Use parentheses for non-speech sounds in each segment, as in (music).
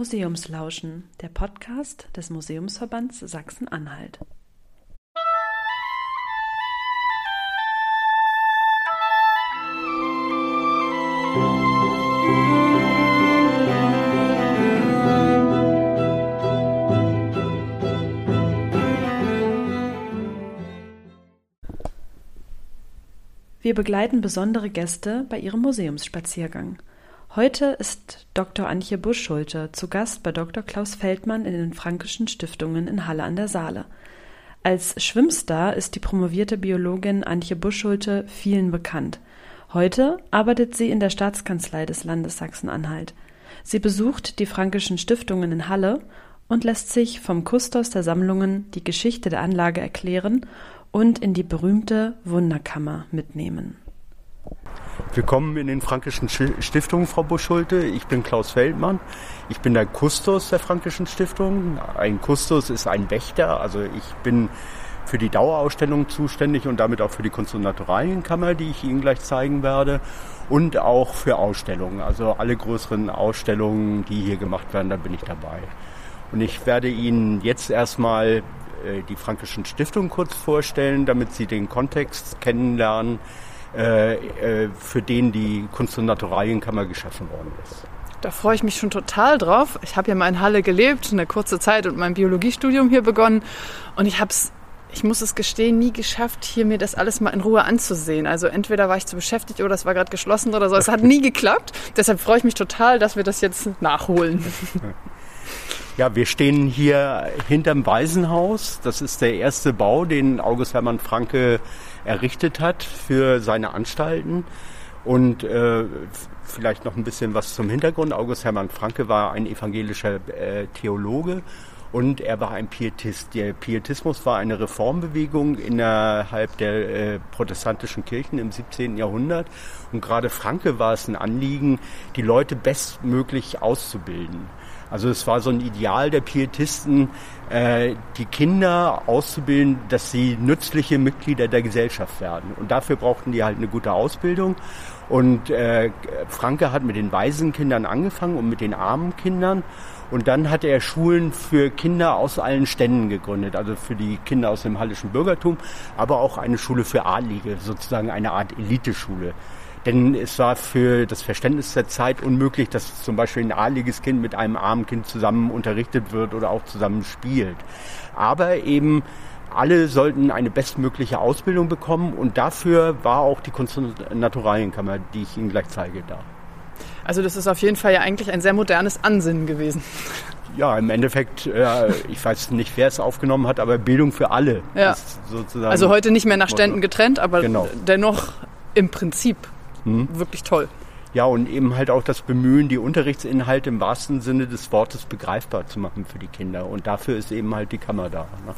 Museumslauschen, der Podcast des Museumsverbands Sachsen-Anhalt. Wir begleiten besondere Gäste bei ihrem Museumsspaziergang. Heute ist Dr. Antje Buschschulte zu Gast bei Dr. Klaus Feldmann in den Frankischen Stiftungen in Halle an der Saale. Als Schwimmstar ist die promovierte Biologin Antje Buschschulte vielen bekannt. Heute arbeitet sie in der Staatskanzlei des Landes Sachsen-Anhalt. Sie besucht die Frankischen Stiftungen in Halle und lässt sich vom Kustos der Sammlungen die Geschichte der Anlage erklären und in die berühmte Wunderkammer mitnehmen. Willkommen in den Frankischen Stiftungen, Frau Buschulte. Ich bin Klaus Feldmann. Ich bin der Kustos der Frankischen Stiftung. Ein Kustos ist ein Wächter. Also ich bin für die Dauerausstellung zuständig und damit auch für die Kunst- und Naturalienkammer, die ich Ihnen gleich zeigen werde. Und auch für Ausstellungen. Also alle größeren Ausstellungen, die hier gemacht werden, da bin ich dabei. Und ich werde Ihnen jetzt erstmal äh, die Frankischen Stiftungen kurz vorstellen, damit Sie den Kontext kennenlernen für den die Kunst- und Naturalienkammer geschaffen worden ist. Da freue ich mich schon total drauf. Ich habe ja mal in Halle gelebt, eine kurze Zeit und mein Biologiestudium hier begonnen. Und ich habe es, ich muss es gestehen, nie geschafft, hier mir das alles mal in Ruhe anzusehen. Also entweder war ich zu beschäftigt oder es war gerade geschlossen oder so. Es hat (laughs) nie geklappt. Deshalb freue ich mich total, dass wir das jetzt nachholen. (laughs) Ja, wir stehen hier hinterm Waisenhaus. Das ist der erste Bau, den August Hermann Franke errichtet hat für seine Anstalten. Und äh, vielleicht noch ein bisschen was zum Hintergrund. August Hermann Franke war ein evangelischer äh, Theologe und er war ein Pietist. Der Pietismus war eine Reformbewegung innerhalb der äh, protestantischen Kirchen im 17. Jahrhundert. Und gerade Franke war es ein Anliegen, die Leute bestmöglich auszubilden. Also es war so ein Ideal der Pietisten, äh, die Kinder auszubilden, dass sie nützliche Mitglieder der Gesellschaft werden. Und dafür brauchten die halt eine gute Ausbildung. Und äh, Franke hat mit den Waisenkindern angefangen und mit den armen Kindern. Und dann hat er Schulen für Kinder aus allen Ständen gegründet, also für die Kinder aus dem hallischen Bürgertum, aber auch eine Schule für Adlige, sozusagen eine Art Eliteschule. Denn es war für das Verständnis der Zeit unmöglich, dass zum Beispiel ein adliges Kind mit einem armen Kind zusammen unterrichtet wird oder auch zusammen spielt. Aber eben alle sollten eine bestmögliche Ausbildung bekommen und dafür war auch die Kunst- und Naturalienkammer, die ich Ihnen gleich zeige, da. Also das ist auf jeden Fall ja eigentlich ein sehr modernes Ansinnen gewesen. Ja, im Endeffekt, äh, ich weiß nicht, wer es aufgenommen hat, aber Bildung für alle. Ja. also heute nicht mehr nach Ständen getrennt, aber genau. dennoch im Prinzip hm? Wirklich toll. Ja, und eben halt auch das Bemühen, die Unterrichtsinhalte im wahrsten Sinne des Wortes begreifbar zu machen für die Kinder. Und dafür ist eben halt die Kammer da. Ne?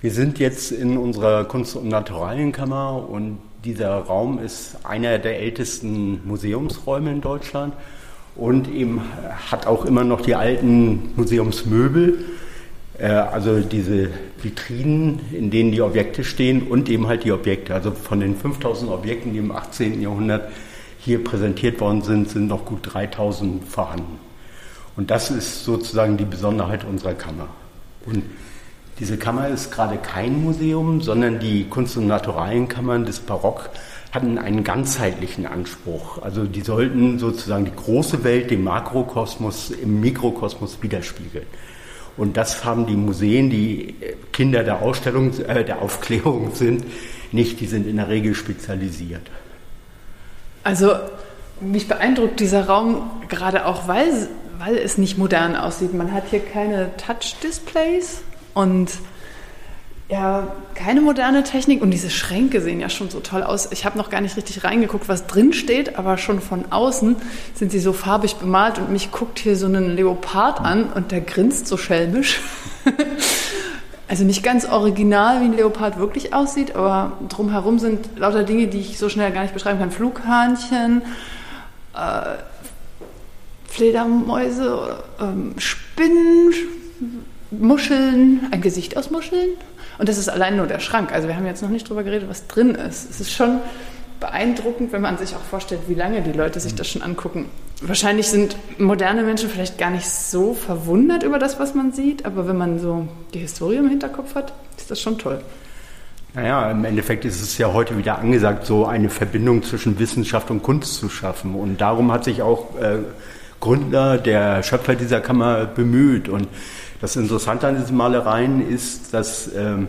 Wir sind jetzt in unserer Kunst- und Naturalienkammer und dieser Raum ist einer der ältesten Museumsräume in Deutschland und eben hat auch immer noch die alten Museumsmöbel äh, also diese Vitrinen, in denen die Objekte stehen und eben halt die Objekte. Also von den 5000 Objekten, die im 18. Jahrhundert hier präsentiert worden sind, sind noch gut 3000 vorhanden. Und das ist sozusagen die Besonderheit unserer Kammer. Und diese Kammer ist gerade kein Museum, sondern die Kunst- und Naturalienkammern des Barock hatten einen ganzheitlichen Anspruch. Also die sollten sozusagen die große Welt, den Makrokosmos im Mikrokosmos widerspiegeln. Und das haben die Museen, die Kinder der Ausstellung, äh, der Aufklärung sind, nicht. Die sind in der Regel spezialisiert. Also mich beeindruckt dieser Raum gerade auch, weil, weil es nicht modern aussieht. Man hat hier keine Touch-Displays und ja, keine moderne Technik und diese Schränke sehen ja schon so toll aus. Ich habe noch gar nicht richtig reingeguckt, was drin steht, aber schon von außen sind sie so farbig bemalt und mich guckt hier so ein Leopard an und der grinst so schelmisch. (laughs) also nicht ganz original, wie ein Leopard wirklich aussieht, aber drumherum sind lauter Dinge, die ich so schnell gar nicht beschreiben kann. Flughahnchen, äh, Fledermäuse, äh, Spinnen, Muscheln, ein Gesicht aus Muscheln und das ist allein nur der Schrank. Also wir haben jetzt noch nicht drüber geredet, was drin ist. Es ist schon beeindruckend, wenn man sich auch vorstellt, wie lange die Leute sich das schon angucken. Wahrscheinlich sind moderne Menschen vielleicht gar nicht so verwundert über das, was man sieht, aber wenn man so die Historie im Hinterkopf hat, ist das schon toll. Naja, im Endeffekt ist es ja heute wieder angesagt, so eine Verbindung zwischen Wissenschaft und Kunst zu schaffen. Und darum hat sich auch äh, Gründer, der Schöpfer dieser Kammer bemüht. Und das Interessante an diesen Malereien ist, dass ähm,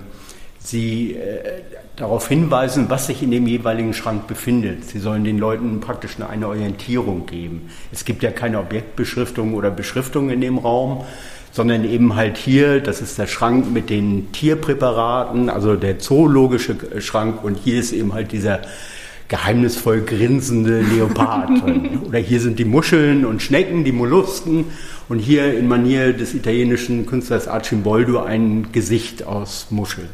sie äh, darauf hinweisen, was sich in dem jeweiligen Schrank befindet. Sie sollen den Leuten praktisch eine Orientierung geben. Es gibt ja keine Objektbeschriftung oder Beschriftung in dem Raum, sondern eben halt hier, das ist der Schrank mit den Tierpräparaten, also der zoologische Schrank und hier ist eben halt dieser geheimnisvoll grinsende Leopard. (laughs) Oder hier sind die Muscheln und Schnecken, die Mollusken und hier in Manier des italienischen Künstlers Arcimboldo ein Gesicht aus Muscheln.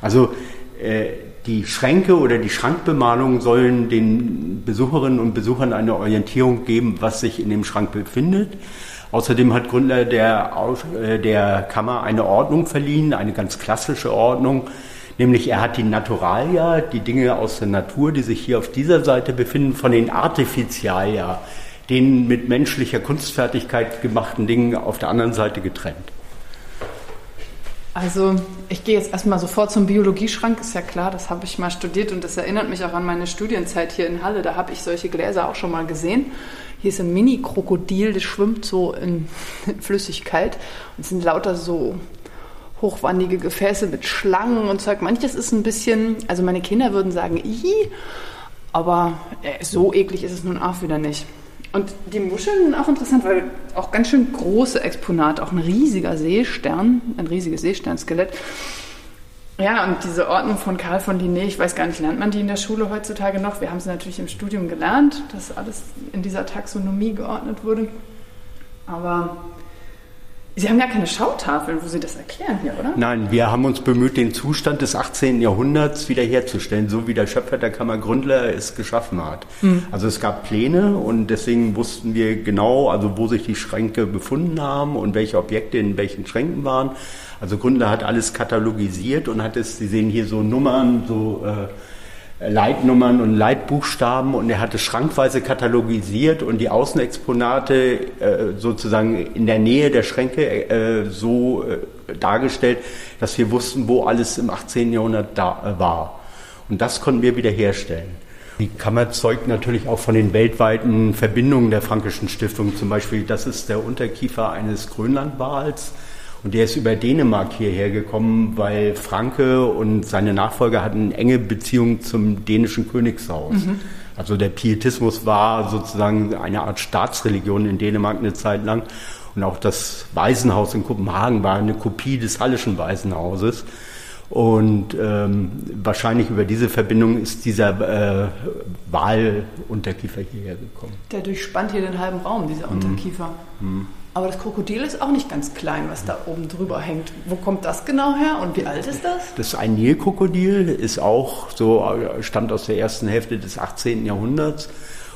Also äh, die Schränke oder die Schrankbemalung sollen den Besucherinnen und Besuchern eine Orientierung geben, was sich in dem Schrank befindet. Außerdem hat Gründer der, äh, der Kammer eine Ordnung verliehen, eine ganz klassische Ordnung, nämlich er hat die Naturalia, die Dinge aus der Natur, die sich hier auf dieser Seite befinden, von den Artificialia, den mit menschlicher Kunstfertigkeit gemachten Dingen auf der anderen Seite getrennt. Also ich gehe jetzt erstmal sofort zum Biologieschrank, ist ja klar, das habe ich mal studiert und das erinnert mich auch an meine Studienzeit hier in Halle. Da habe ich solche Gläser auch schon mal gesehen. Hier ist ein Mini-Krokodil, das schwimmt so in (laughs) Flüssigkeit und es sind lauter so hochwandige Gefäße mit Schlangen und Zeug. Manches ist ein bisschen, also meine Kinder würden sagen, Ihi, aber äh, so eklig ist es nun auch wieder nicht. Und die Muscheln auch interessant, weil auch ganz schön große Exponate, auch ein riesiger Seestern, ein riesiges Seesternskelett. Ja, und diese Ordnung von Karl von Linné, ich weiß gar nicht, lernt man die in der Schule heutzutage noch? Wir haben sie natürlich im Studium gelernt, dass alles in dieser Taxonomie geordnet wurde. Aber Sie haben ja keine Schautafeln, wo Sie das erklären hier, oder? Nein, wir haben uns bemüht, den Zustand des 18. Jahrhunderts wiederherzustellen, so wie der Schöpfer der Kammer Gründler es geschaffen hat. Mhm. Also es gab Pläne und deswegen wussten wir genau, also wo sich die Schränke befunden haben und welche Objekte in welchen Schränken waren. Also Gründler hat alles katalogisiert und hat es, Sie sehen hier so Nummern, so äh, Leitnummern und Leitbuchstaben und er hatte schrankweise katalogisiert und die Außenexponate äh, sozusagen in der Nähe der Schränke äh, so äh, dargestellt, dass wir wussten, wo alles im 18. Jahrhundert da äh, war. Und das konnten wir wiederherstellen. Die Kammer zeugt natürlich auch von den weltweiten Verbindungen der Frankischen Stiftung. Zum Beispiel, das ist der Unterkiefer eines Grönlandwals und der ist über Dänemark hierher gekommen, weil Franke und seine Nachfolger hatten enge Beziehungen zum dänischen Königshaus. Mhm. Also der Pietismus war sozusagen eine Art Staatsreligion in Dänemark eine Zeit lang. Und auch das Waisenhaus in Kopenhagen war eine Kopie des Hallischen Waisenhauses. Und ähm, wahrscheinlich über diese Verbindung ist dieser äh, Wahlunterkiefer hierher gekommen. Der durchspannt hier den halben Raum, dieser mhm. Unterkiefer. Mhm. Aber das Krokodil ist auch nicht ganz klein, was da oben drüber hängt. Wo kommt das genau her und wie alt ist das? Das ist ein Nilkrokodil, ist auch so, stammt aus der ersten Hälfte des 18. Jahrhunderts.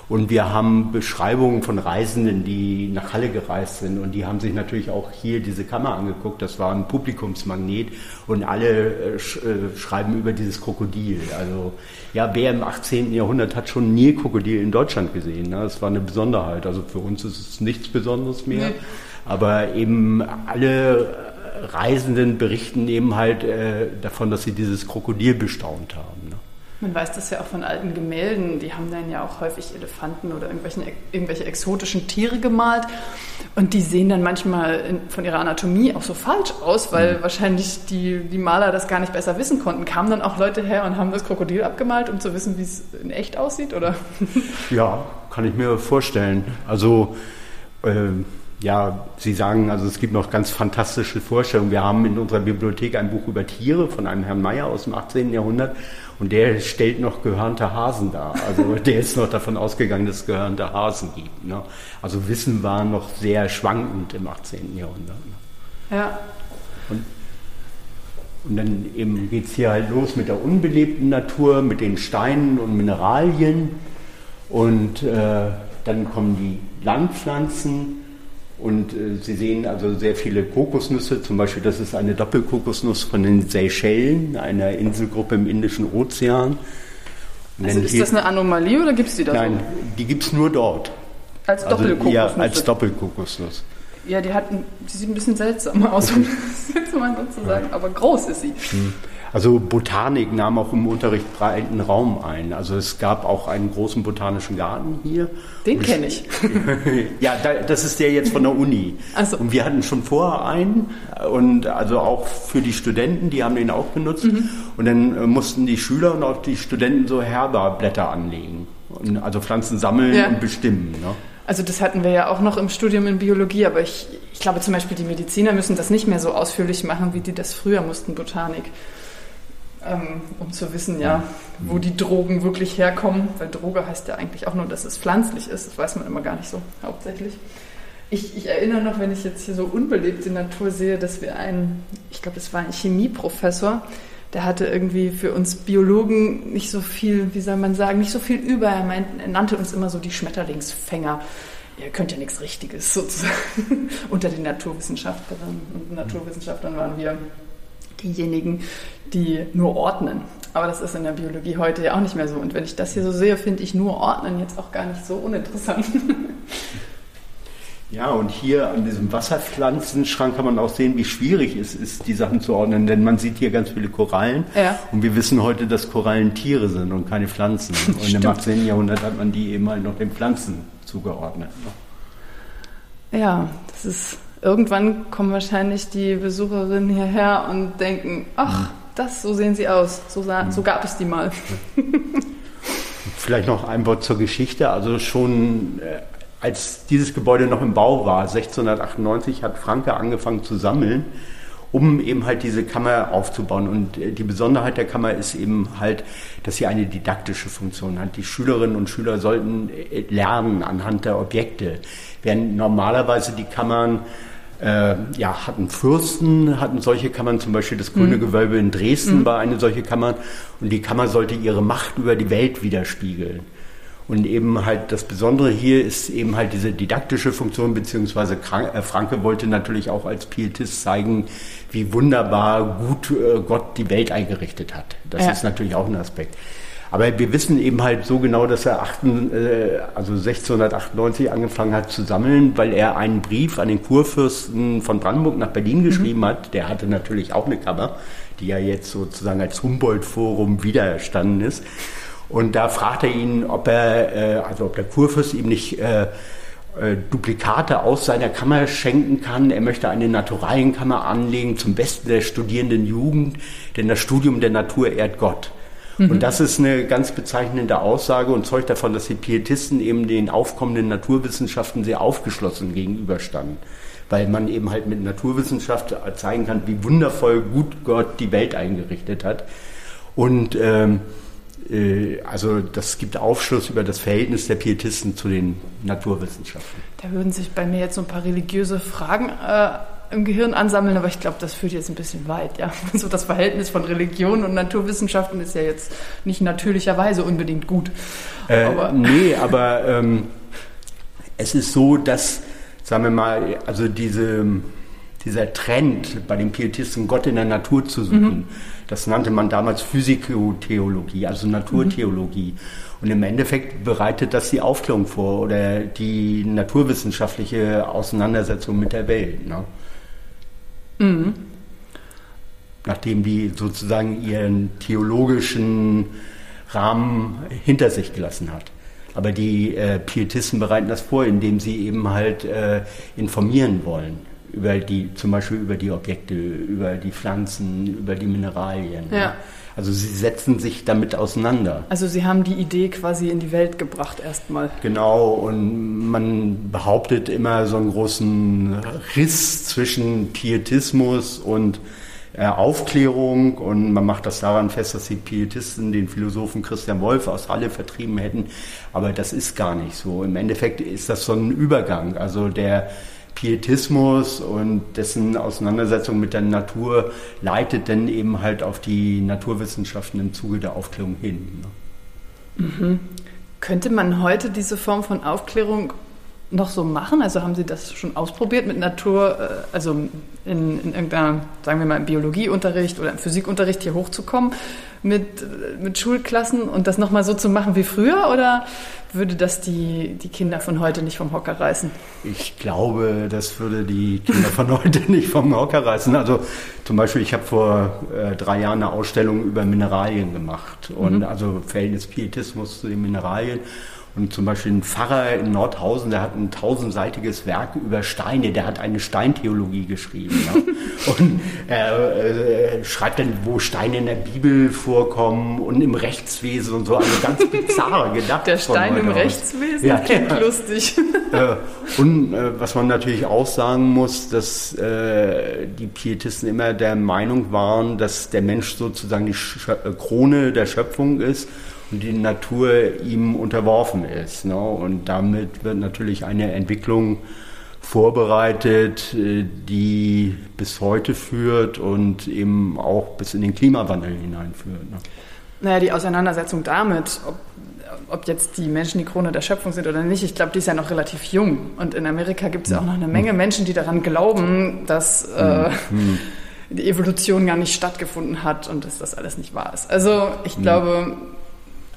Und wir haben Beschreibungen von Reisenden, die nach Halle gereist sind. Und die haben sich natürlich auch hier diese Kammer angeguckt. Das war ein Publikumsmagnet. Und alle äh, äh schreiben über dieses Krokodil. Also, ja, wer im 18. Jahrhundert hat schon Nilkrokodil in Deutschland gesehen? Ne? Das war eine Besonderheit. Also für uns ist es nichts Besonderes mehr. Nee. Aber eben alle Reisenden berichten eben halt äh, davon, dass sie dieses Krokodil bestaunt haben. Man weiß das ja auch von alten Gemälden, die haben dann ja auch häufig Elefanten oder irgendwelche exotischen Tiere gemalt. Und die sehen dann manchmal in, von ihrer Anatomie auch so falsch aus, weil mhm. wahrscheinlich die, die Maler das gar nicht besser wissen konnten. Kamen dann auch Leute her und haben das Krokodil abgemalt, um zu wissen, wie es in echt aussieht, oder? Ja, kann ich mir vorstellen. Also äh, ja, Sie sagen, also es gibt noch ganz fantastische Vorstellungen. Wir haben in unserer Bibliothek ein Buch über Tiere von einem Herrn Meyer aus dem 18. Jahrhundert und der stellt noch gehörnte Hasen dar. Also (laughs) der ist noch davon ausgegangen, dass es gehörnte Hasen gibt. Ne? Also Wissen war noch sehr schwankend im 18. Jahrhundert. Ne? Ja. Und, und dann eben geht es hier halt los mit der unbelebten Natur, mit den Steinen und Mineralien. Und äh, dann kommen die Landpflanzen und äh, Sie sehen also sehr viele Kokosnüsse, zum Beispiel das ist eine Doppelkokosnuss von den Seychellen, einer Inselgruppe im Indischen Ozean. Also ist das eine Anomalie oder gibt es die da Nein, so? die gibt es nur dort. Als Also, ja, Doppelkokosnüsse. als Doppelkokosnuss. Ja, die hatten, die sieht ein bisschen seltsam aus, (laughs) um das jetzt mal so zu sagen, aber groß ist sie. Also Botanik nahm auch im Unterricht breiten Raum ein. Also es gab auch einen großen botanischen Garten hier. Den kenne ich. (laughs) ja, da, das ist der jetzt von der Uni. Ach so. Und wir hatten schon vorher einen und also auch für die Studenten, die haben den auch benutzt. Mhm. Und dann äh, mussten die Schüler und auch die Studenten so Herberblätter anlegen. Und also Pflanzen sammeln Ja. und bestimmen. Ne? Also das hatten wir ja auch noch im Studium in Biologie, aber ich, ich glaube zum Beispiel die Mediziner müssen das nicht mehr so ausführlich machen, wie die das früher mussten, Botanik. Ähm, um zu wissen, ja, wo die Drogen wirklich herkommen, weil Droge heißt ja eigentlich auch nur, dass es pflanzlich ist, das weiß man immer gar nicht so hauptsächlich. Ich, ich erinnere noch, wenn ich jetzt hier so unbelebte Natur sehe, dass wir einen, ich glaube, das war ein Chemieprofessor, der hatte irgendwie für uns Biologen nicht so viel, wie soll man sagen, nicht so viel über. Er, meint, er nannte uns immer so die Schmetterlingsfänger. Ihr könnt ja nichts Richtiges sozusagen (laughs) unter den Naturwissenschaftlerinnen und Naturwissenschaftlern waren wir diejenigen, die nur ordnen. Aber das ist in der Biologie heute ja auch nicht mehr so. Und wenn ich das hier so sehe, finde ich nur Ordnen jetzt auch gar nicht so uninteressant. (laughs) Ja, und hier an diesem Wasserpflanzenschrank kann man auch sehen, wie schwierig es ist, die Sachen zu ordnen. Denn man sieht hier ganz viele Korallen. Ja. Und wir wissen heute, dass Korallen Tiere sind und keine Pflanzen. (laughs) Und im Stimmt. 18. Jahrhundert hat man die eben halt noch den Pflanzen zugeordnet. Ja, das ist. Irgendwann kommen wahrscheinlich die Besucherinnen hierher und denken, ach, das, so sehen sie aus. So, sah, so gab es die mal. (laughs) Vielleicht noch ein Wort zur Geschichte. Also schon äh, als dieses Gebäude noch im Bau war, 1698, hat Franke angefangen zu sammeln, um eben halt diese Kammer aufzubauen. Und äh, die Besonderheit der Kammer ist eben halt, dass sie eine didaktische Funktion hat. Die Schülerinnen und Schüler sollten äh, lernen anhand der Objekte. Während normalerweise die Kammern äh, ja, hatten Fürsten, hatten solche Kammern, zum Beispiel das Grüne Gewölbe in Dresden war eine solche Kammer und die Kammer sollte ihre Macht über die Welt widerspiegeln. Und eben halt das Besondere hier ist eben halt diese didaktische Funktion, beziehungsweise äh, Franke wollte natürlich auch als Pietist zeigen, wie wunderbar gut äh, Gott die Welt eingerichtet hat. Das Ja. ist natürlich auch ein Aspekt. Aber wir wissen eben halt so genau, dass er achten, äh, also 1698 angefangen hat zu sammeln, weil er einen Brief an den Kurfürsten von Brandenburg nach Berlin geschrieben hat. Der hatte natürlich auch eine Kammer, die ja jetzt sozusagen als Humboldt-Forum wiedererstanden ist. Und da fragt er ihn, ob er, äh, also ob der Kurfürst ihm nicht äh, Duplikate aus seiner Kammer schenken kann. Er möchte eine Naturalienkammer anlegen zum Besten der studierenden Jugend, denn das Studium der Natur ehrt Gott. Und das ist eine ganz bezeichnende Aussage und zeugt davon, dass die Pietisten eben den aufkommenden Naturwissenschaften sehr aufgeschlossen gegenüberstanden. Weil man eben halt mit Naturwissenschaft zeigen kann, wie wundervoll gut Gott die Welt eingerichtet hat. Und ähm, äh, also das gibt Aufschluss über das Verhältnis der Pietisten zu den Naturwissenschaften. Da würden sich bei mir jetzt so ein paar religiöse Fragen äh, im Gehirn ansammeln, aber ich glaube, das führt jetzt ein bisschen weit. Ja? (laughs) So das Verhältnis von Religion und Naturwissenschaften ist ja jetzt nicht natürlicherweise unbedingt gut. Äh, Aber- nee, aber ähm, es ist so, dass, sagen wir mal, also diese, dieser Trend bei den Pietisten, Gott in der Natur zu suchen, das nannte man damals Physikotheologie, also Naturtheologie. Und im Endeffekt bereitet das die Aufklärung vor oder die naturwissenschaftliche Auseinandersetzung mit der Welt. Ne? Nachdem die sozusagen ihren theologischen Rahmen hinter sich gelassen hat. Aber die äh, Pietisten bereiten das vor, indem sie eben halt äh, informieren wollen über die, zum Beispiel über die Objekte, über die Pflanzen, über die Mineralien. Ja. Also sie setzen sich damit auseinander. Also Sie haben die Idee quasi in die Welt gebracht erstmal. Genau, und man behauptet immer so einen großen Riss zwischen Pietismus und äh, Aufklärung und man macht das daran fest, dass die Pietisten den Philosophen Christian Wolff aus Halle vertrieben hätten, aber das ist gar nicht so. Im Endeffekt ist das so ein Übergang, also der Pietismus und dessen Auseinandersetzung mit der Natur leitet dann eben halt auf die Naturwissenschaften im Zuge der Aufklärung hin. Ne? Könnte man heute diese Form von Aufklärung noch so machen? Also haben Sie das schon ausprobiert mit Natur, äh, also in, in irgendeiner, sagen wir mal, im Biologieunterricht oder im Physikunterricht hier hochzukommen, mit, mit Schulklassen und das nochmal so zu machen wie früher? Oder würde das die, die Kinder von heute nicht vom Hocker reißen? Ich glaube, das würde die Kinder von heute (laughs) nicht vom Hocker reißen. Also zum Beispiel, ich habe vor äh, drei Jahren eine Ausstellung über Mineralien gemacht und mhm. also Verhältnis Pietismus zu den Mineralien. Und zum Beispiel ein Pfarrer in Nordhausen, der hat ein tausendseitiges Werk über Steine, der hat eine Steintheologie geschrieben. Ja. (laughs) und er äh, schreibt dann, wo Steine in der Bibel vorkommen und im Rechtswesen und so. Also ganz bizarre (laughs) gedacht. Der Stein im aus. Rechtswesen ja, klingt ja. lustig. (laughs) Äh, und äh, was man natürlich auch sagen muss, dass äh, die Pietisten immer der Meinung waren, dass der Mensch sozusagen die Sch äh, Krone der Schöpfung ist die Natur ihm unterworfen ist. Ne? Und damit wird natürlich eine Entwicklung vorbereitet, äh, die bis heute führt und eben auch bis in den Klimawandel hineinführt. Ne? Naja, die Auseinandersetzung damit, ob, ob jetzt die Menschen die Krone der Schöpfung sind oder nicht, ich glaube, die ist ja noch relativ jung. Und in Amerika gibt es ja auch noch eine Menge Menschen, die daran glauben, dass äh, hm. die Evolution gar nicht stattgefunden hat und dass das alles nicht wahr ist. Also ich glaube,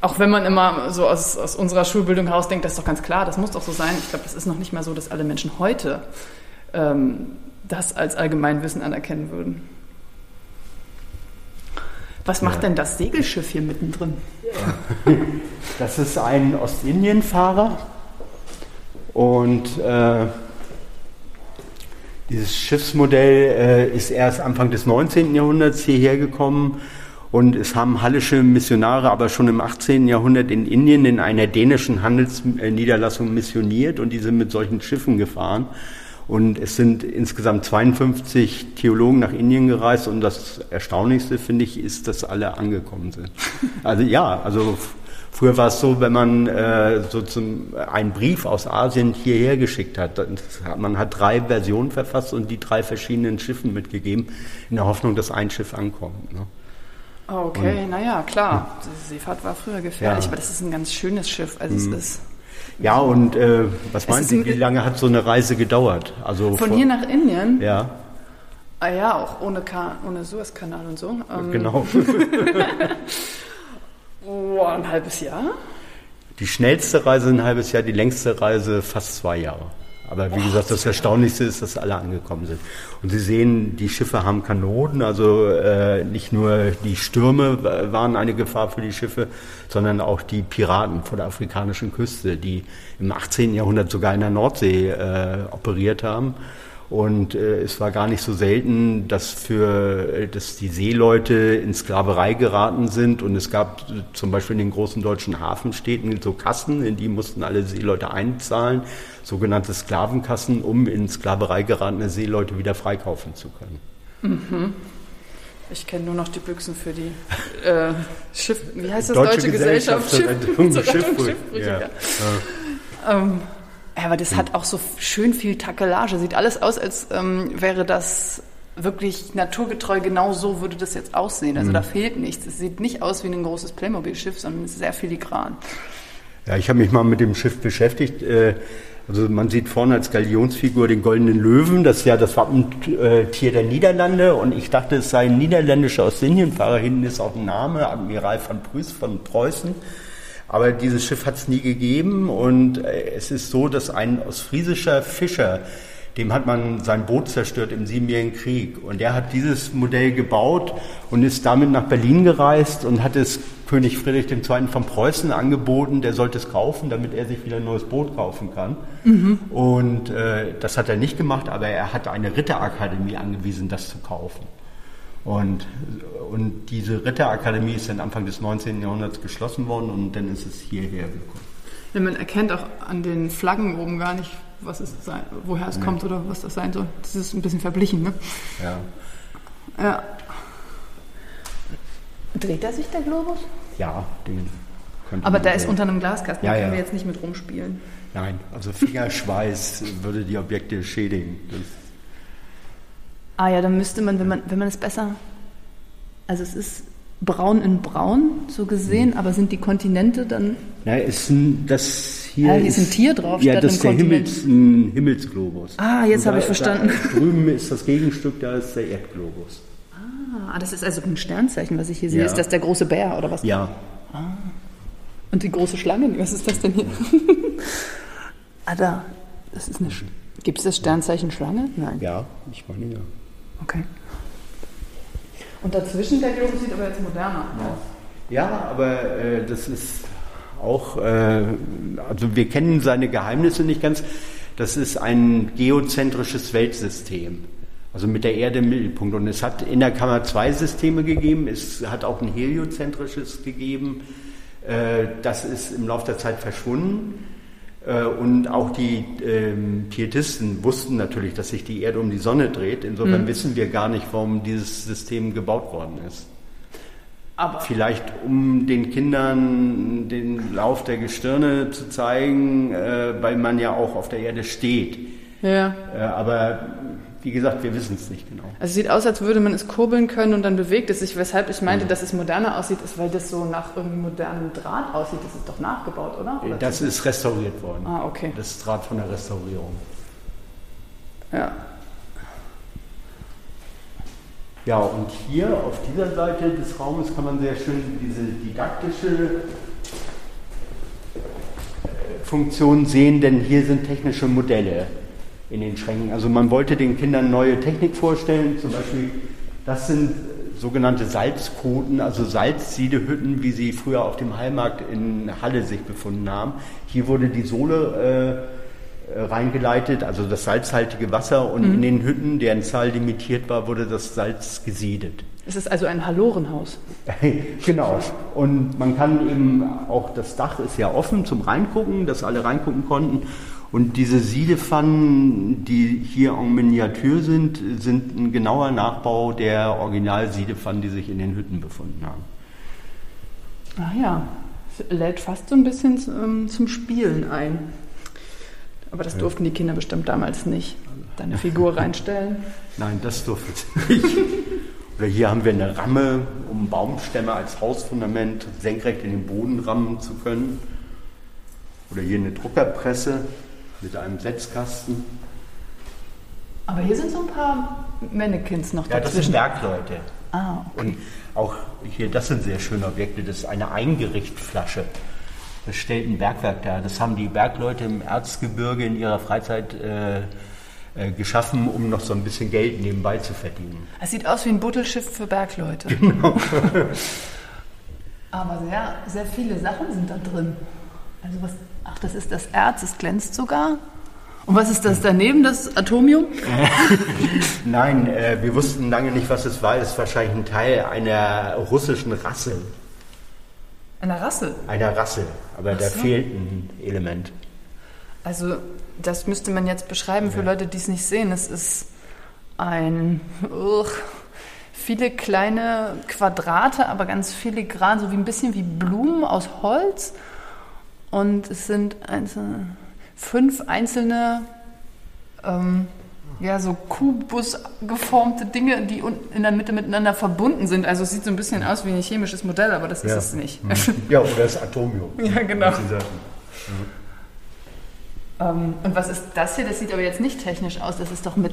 auch wenn man immer so aus, aus unserer Schulbildung heraus denkt, das ist doch ganz klar, das muss doch so sein. Ich glaube, das ist noch nicht mal so, dass alle Menschen heute ähm, das als Allgemeinwissen anerkennen würden. Was macht denn das Segelschiff hier mittendrin? (laughs) Das ist ein Ostindien-Fahrer und äh, dieses Schiffsmodell äh, ist erst Anfang des 19. Jahrhunderts hierher gekommen und es haben hallische Missionare aber schon im 18. Jahrhundert in Indien in einer dänischen Handelsniederlassung missioniert und die sind mit solchen Schiffen gefahren. Und es sind insgesamt 52 Theologen nach Indien gereist und das Erstaunlichste, finde ich, ist, dass alle angekommen sind. (laughs) Also ja, also früher war es so, wenn man äh, so zum, einen Brief aus Asien hierher geschickt hat, man hat drei Versionen verfasst und die drei verschiedenen Schiffen mitgegeben, in der Hoffnung, dass ein Schiff ankommt. Ne? Okay, naja, klar. Die Seefahrt war früher gefährlich, ja. aber das ist ein ganz schönes Schiff. Also mhm. es ist. Ja, und äh, was meinen Sie, wie lange hat so eine Reise gedauert? Also von, von hier nach Indien? Ja. Ah ja, auch ohne, Ka ohne Suezkanal und so. Ähm, genau. (laughs) oh, ein halbes Jahr? Die schnellste Reise ein halbes Jahr, die längste Reise fast zwei Jahre. Aber wie gesagt, das Erstaunlichste ist, dass alle angekommen sind. Und Sie sehen, die Schiffe haben Kanonen, also äh, nicht nur die Stürme waren eine Gefahr für die Schiffe, sondern auch die Piraten vor der afrikanischen Küste, die im 18. Jahrhundert sogar in der Nordsee äh, operiert haben. Und äh, es war gar nicht so selten, dass für, äh, dass die Seeleute in Sklaverei geraten sind. Und es gab zum Beispiel in den großen deutschen Hafenstädten so Kassen, in die mussten alle Seeleute einzahlen, sogenannte Sklavenkassen, um in Sklaverei geratene Seeleute wieder freikaufen zu können. Mhm. Ich kenne nur noch die Büchsen für die äh, Schiff, wie heißt das? Deutsche, Deutsche Gesellschaft, Gesellschaft Schiff, (laughs) Schiffbrüche. Ja. Ja. Ähm, ja, aber das hat auch so schön viel Takelage. Sieht alles aus, als ähm, wäre das wirklich naturgetreu. Genau so würde das jetzt aussehen. Also mhm. da fehlt nichts. Es sieht nicht aus wie ein großes Playmobil-Schiff, sondern es ist sehr filigran. Ja, ich habe mich mal mit dem Schiff beschäftigt. Äh, also man sieht vorne als Galionsfigur den goldenen Löwen, das ist ja das Wappentier der Niederlande und ich dachte, es sei ein niederländischer Ostindien-Fahrer. Hinten ist auch ein Name, Admiral von Preußen. Aber dieses Schiff hat es nie gegeben und äh, es ist so, dass ein ostfriesischer Fischer, dem hat man sein Boot zerstört im Siebenjährigen Krieg und der hat dieses Modell gebaut und ist damit nach Berlin gereist und hat es König Friedrich II. von Preußen angeboten, der sollte es kaufen, damit er sich wieder ein neues Boot kaufen kann. Mhm. Und äh, das hat er nicht gemacht, aber er hat eine Ritterakademie angewiesen, das zu kaufen. Und, und diese Ritterakademie ist dann Anfang des 19. Jahrhunderts geschlossen worden und dann ist es hierher gekommen. Ja, man erkennt auch an den Flaggen oben gar nicht, was es sein, woher es ja. kommt oder was das sein soll. Das ist ein bisschen verblichen, ne? Ja. Ja. Dreht er sich der Globus? Ja, den könnte Aber da ist unter einem Glaskasten, ja, da können ja. wir jetzt nicht mit rumspielen. Nein, also Fingerschweiß würde die Objekte schädigen. Das Ah ja, dann müsste man, wenn man, wenn man es besser. Also es ist braun in braun, so gesehen, aber sind die Kontinente dann. Ja, ist ein, das hier. Ah, hier ist, ist ein Tier drauf. Ja, das ist der Himmels, ein Himmelsglobus. Ah, jetzt habe ich verstanden. Da, drüben ist das Gegenstück, da ist der Erdglobus. Ah, Ah, das ist also ein Sternzeichen, was ich hier sehe. Ja. Ist das der große Bär oder was? Ja, Und die große Schlange, was ist das denn hier? (laughs) ah, da. Das ist eine. Gibt es das Sternzeichen Schlange? Nein. ja, ich meine ja. Okay. Und dazwischen der Globus sieht aber jetzt moderner aus. Ja, aber äh, das ist auch, äh, also wir kennen seine Geheimnisse nicht ganz. Das ist ein geozentrisches Weltsystem. Also mit der Erde im Mittelpunkt. Und es hat in der Kammer zwei Systeme gegeben. Es hat auch ein heliozentrisches gegeben. Äh, das ist im Laufe der Zeit verschwunden. Äh, Und auch die ähm, Pietisten wussten natürlich, dass sich die Erde um die Sonne dreht. Insofern wissen wir gar nicht, warum dieses System gebaut worden ist. Aber Vielleicht um den Kindern den Lauf der Gestirne zu zeigen, äh, weil man ja auch auf der Erde steht. ja. Äh, aber wie gesagt, wir wissen es nicht genau. Also es sieht aus, als würde man es kurbeln können und dann bewegt es sich. Weshalb ich meinte, dass es moderner aussieht, ist, weil das so nach irgendwie modernem Draht aussieht. Das ist doch nachgebaut, oder? oder Das ist restauriert worden. Ah, okay. Das ist Draht von der Restaurierung. Ja. Ja, und hier auf dieser Seite des Raumes kann man sehr schön diese didaktische äh, Funktion sehen, denn hier sind technische Modelle in den Schränken. Also man wollte den Kindern neue Technik vorstellen, zum Beispiel, das sind sogenannte Salzkoten, also Salzsiedehütten, wie sie früher auf dem Heilmarkt in Halle sich befunden haben. Hier wurde die Sohle äh, äh, reingeleitet, also das salzhaltige Wasser und in den Hütten, deren Zahl limitiert war, wurde das Salz gesiedet. Es ist also ein Hallorenhaus. (laughs) genau. Und man kann eben auch, das Dach ist ja offen zum Reingucken, dass alle reingucken konnten. Und diese Siedepfannen, die hier en Miniatur sind, sind ein genauer Nachbau der Original-Siedepfannen, die sich in den Hütten befunden haben. Ah ja, es lädt fast so ein bisschen ähm, zum Spielen ein. Aber das durften die Kinder bestimmt damals nicht. Deine Figur reinstellen. (laughs) Nein, das durfte es nicht. Oder hier haben wir eine Ramme, um Baumstämme als Hausfundament senkrecht in den Boden rammen zu können. Oder hier eine Druckerpresse mit einem Setzkasten. Aber hier sind so ein paar Mannequins noch Ja, das sind dazwischen. Bergleute. ah, Und auch hier, das sind sehr schöne Objekte. Das ist eine Eingerichtflasche. Das stellt ein Bergwerk dar. Das haben die Bergleute im Erzgebirge in ihrer Freizeit äh, äh, geschaffen, um noch so ein bisschen Geld nebenbei zu verdienen. es sieht aus wie ein Buttelschiff für Bergleute. (laughs) Aber sehr, sehr viele Sachen sind da drin. Also was, ach, das ist das Erz, es glänzt sogar. Und was ist das daneben, das Atomium? (laughs) Nein, äh, wir wussten lange nicht, was es war. Es ist wahrscheinlich ein Teil einer russischen Rasse. Eine Rasse. Einer Rasse. Aber da so. fehlt ein Element. Also das müsste man jetzt beschreiben für Leute, die es nicht sehen. Es ist ein uch, viele kleine Quadrate, aber ganz filigran, so wie ein bisschen wie Blumen aus Holz. Und es sind einzelne, fünf einzelne, ähm, ja, so Kubus geformte Dinge, die in der Mitte miteinander verbunden sind. Also es sieht so ein bisschen aus wie ein chemisches Modell, aber das ist Ja. es nicht. Ja, oder das Atomium. (laughs) Ja, genau. Sagten. Ähm, und was ist das hier? Das sieht aber jetzt nicht technisch aus. Das ist doch mit.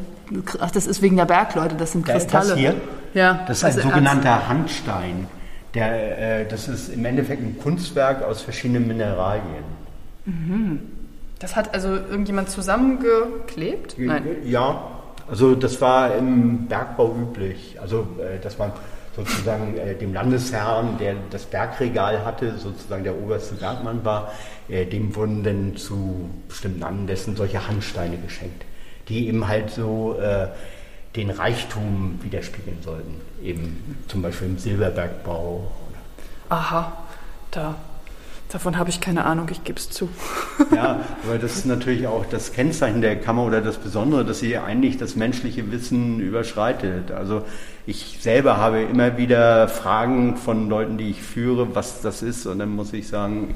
Ach, das ist wegen der Bergleute. Das sind Kristalle. Das hier, Ja. das ist ein sogenannter Handstein. Der, äh, das ist im Endeffekt ein Kunstwerk aus verschiedenen Mineralien. Erz. Das hat also irgendjemand zusammengeklebt? Nein. Ja, also das war im Bergbau üblich. Also äh, dass man sozusagen äh, dem Landesherrn, der das Bergregal hatte, sozusagen der oberste Bergmann war, äh, dem wurden dann zu bestimmten Anlässen solche Handsteine geschenkt, die eben halt so äh, den Reichtum widerspiegeln sollten. Eben zum Beispiel im Silberbergbau. Aha. Da. Davon habe ich keine Ahnung, ich gebe es zu. (laughs) Ja, aber das ist natürlich auch das Kennzeichen der Kammer oder das Besondere, dass sie eigentlich das menschliche Wissen überschreitet. Also ich selber habe immer wieder Fragen von Leuten, die ich führe, was das ist, und dann muss ich sagen,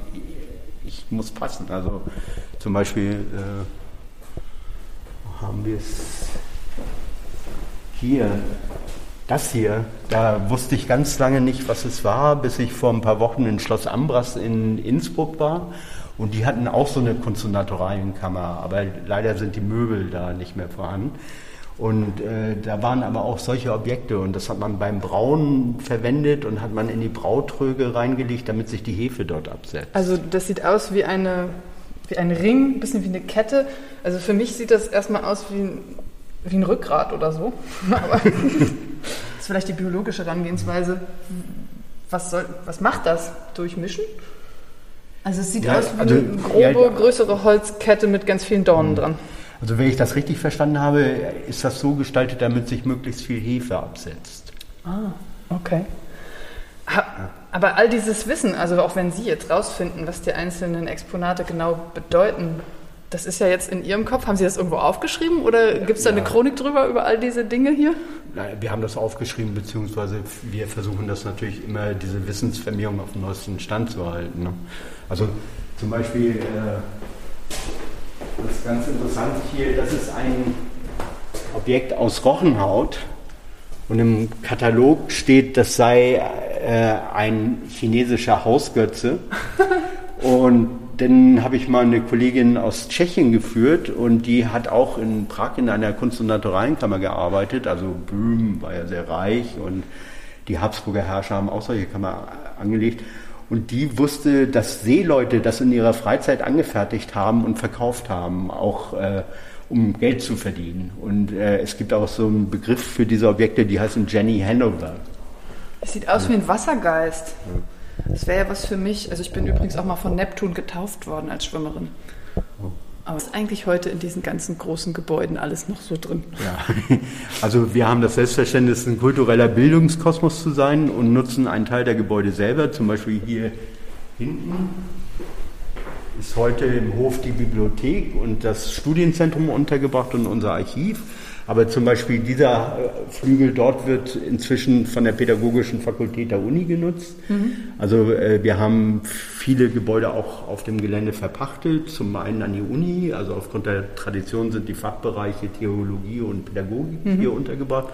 ich muss passen. Also zum Beispiel äh, wo haben wir es hier. Das hier, da wusste ich ganz lange nicht, was es war, bis ich vor ein paar Wochen in Schloss Ambras in Innsbruck war. Und die hatten auch so eine Kunst- und Naturalienkammer, aber leider sind die Möbel da nicht mehr vorhanden. Und äh, da waren aber auch solche Objekte und das hat man beim Brauen verwendet und hat man in die Brautröge reingelegt, damit sich die Hefe dort absetzt. Also das sieht aus wie eine wie ein Ring, ein bisschen wie eine Kette. Also für mich sieht das erstmal aus wie ein, wie ein Rückgrat oder so. (laughs) Aber das ist vielleicht die biologische Herangehensweise. Was, soll, was macht das? Durchmischen? Also es sieht ja, aus wie also, eine grobe, ja, größere Holzkette mit ganz vielen Dornen mhm. dran. Also wenn ich das richtig verstanden habe, ist das so gestaltet, damit sich möglichst viel Hefe absetzt. Ah, okay. Ha, aber all dieses Wissen, also auch wenn Sie jetzt rausfinden, was die einzelnen Exponate genau bedeuten, das ist ja jetzt in Ihrem Kopf. Haben Sie das irgendwo aufgeschrieben oder gibt es da ja. eine Chronik drüber über all diese Dinge hier? Nein, wir haben das aufgeschrieben, beziehungsweise wir versuchen das natürlich immer, diese Wissensvermehrung auf dem neuesten Stand zu halten. Ne? Also zum Beispiel, äh, das ist ganz interessant hier, das ist ein Objekt aus Rochenhaut. Und im Katalog steht, das sei äh, ein chinesischer Hausgötze. (laughs) Und dann habe ich mal eine Kollegin aus Tschechien geführt und die hat auch in Prag in einer Kunst- und Naturalienkammer gearbeitet. Also Böhm war ja sehr reich und die Habsburger Herrscher haben auch solche Kammer angelegt. Und die wusste, dass Seeleute das in ihrer Freizeit angefertigt haben und verkauft haben, auch äh, um Geld zu verdienen. Und äh, es gibt auch so einen Begriff für diese Objekte, die heißen Jenny Hanover. Es sieht aus wie ein Wassergeist. Das wäre ja was für mich. Also ich bin übrigens auch mal von Neptun getauft worden als Schwimmerin. Aber was ist eigentlich heute in diesen ganzen großen Gebäuden alles noch so drin? Ja, (laughs) also wir haben das Selbstverständnis, ein kultureller Bildungskosmos zu sein und nutzen einen Teil der Gebäude selber. Zum Beispiel hier hinten ist heute im Hof die Bibliothek und das Studienzentrum untergebracht und unser Archiv. Aber zum Beispiel dieser äh, Flügel dort wird inzwischen von der Pädagogischen Fakultät der Uni genutzt. Mhm. Also äh, wir haben viele Gebäude auch auf dem Gelände verpachtet. Zum einen an die Uni, also aufgrund der Tradition sind die Fachbereiche Theologie und Pädagogik mhm. hier untergebracht.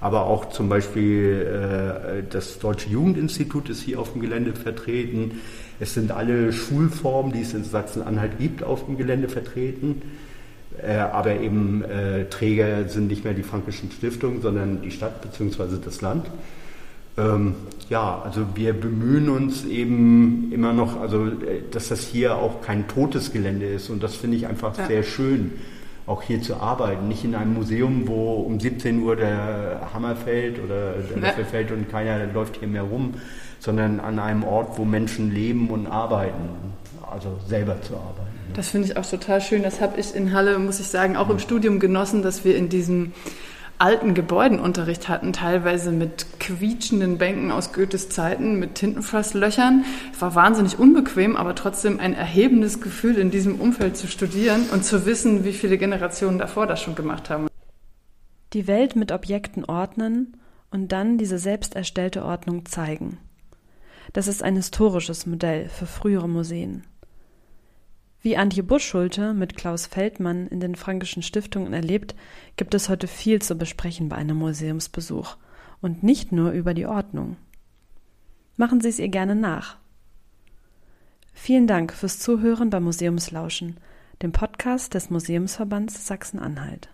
Aber auch zum Beispiel äh, das Deutsche Jugendinstitut ist hier auf dem Gelände vertreten. Es sind alle Schulformen, die es in Sachsen-Anhalt gibt, auf dem Gelände vertreten. Äh, aber eben äh, Träger sind nicht mehr die Frankischen Stiftungen, sondern die Stadt bzw. das Land. Ähm, ja, also wir bemühen uns eben immer noch, also äh, dass das hier auch kein totes Gelände ist und das finde ich einfach ja. sehr schön, auch hier zu arbeiten. Nicht in einem Museum, wo um 17 Uhr der Hammer fällt oder der Löffel fällt und keiner läuft hier mehr rum, sondern an einem Ort, wo Menschen leben und arbeiten, also selber zu arbeiten. Das finde ich auch total schön. Das habe ich in Halle, muss ich sagen, auch im Studium genossen, dass wir in diesem alten Gebäuden Unterricht hatten, teilweise mit quietschenden Bänken aus Goethes Zeiten, mit Tintenfasslöchern. Es war wahnsinnig unbequem, aber trotzdem ein erhebendes Gefühl, in diesem Umfeld zu studieren und zu wissen, wie viele Generationen davor das schon gemacht haben. Die Welt mit Objekten ordnen und dann diese selbst erstellte Ordnung zeigen. Das ist ein historisches Modell für frühere Museen. Wie Antje Buschschulte mit Klaus Feldmann in den Frankischen Stiftungen erlebt, gibt es heute viel zu besprechen bei einem Museumsbesuch und nicht nur über die Ordnung. Machen Sie es ihr gerne nach. Vielen Dank fürs Zuhören bei Museumslauschen, dem Podcast des Museumsverbands Sachsen-Anhalt.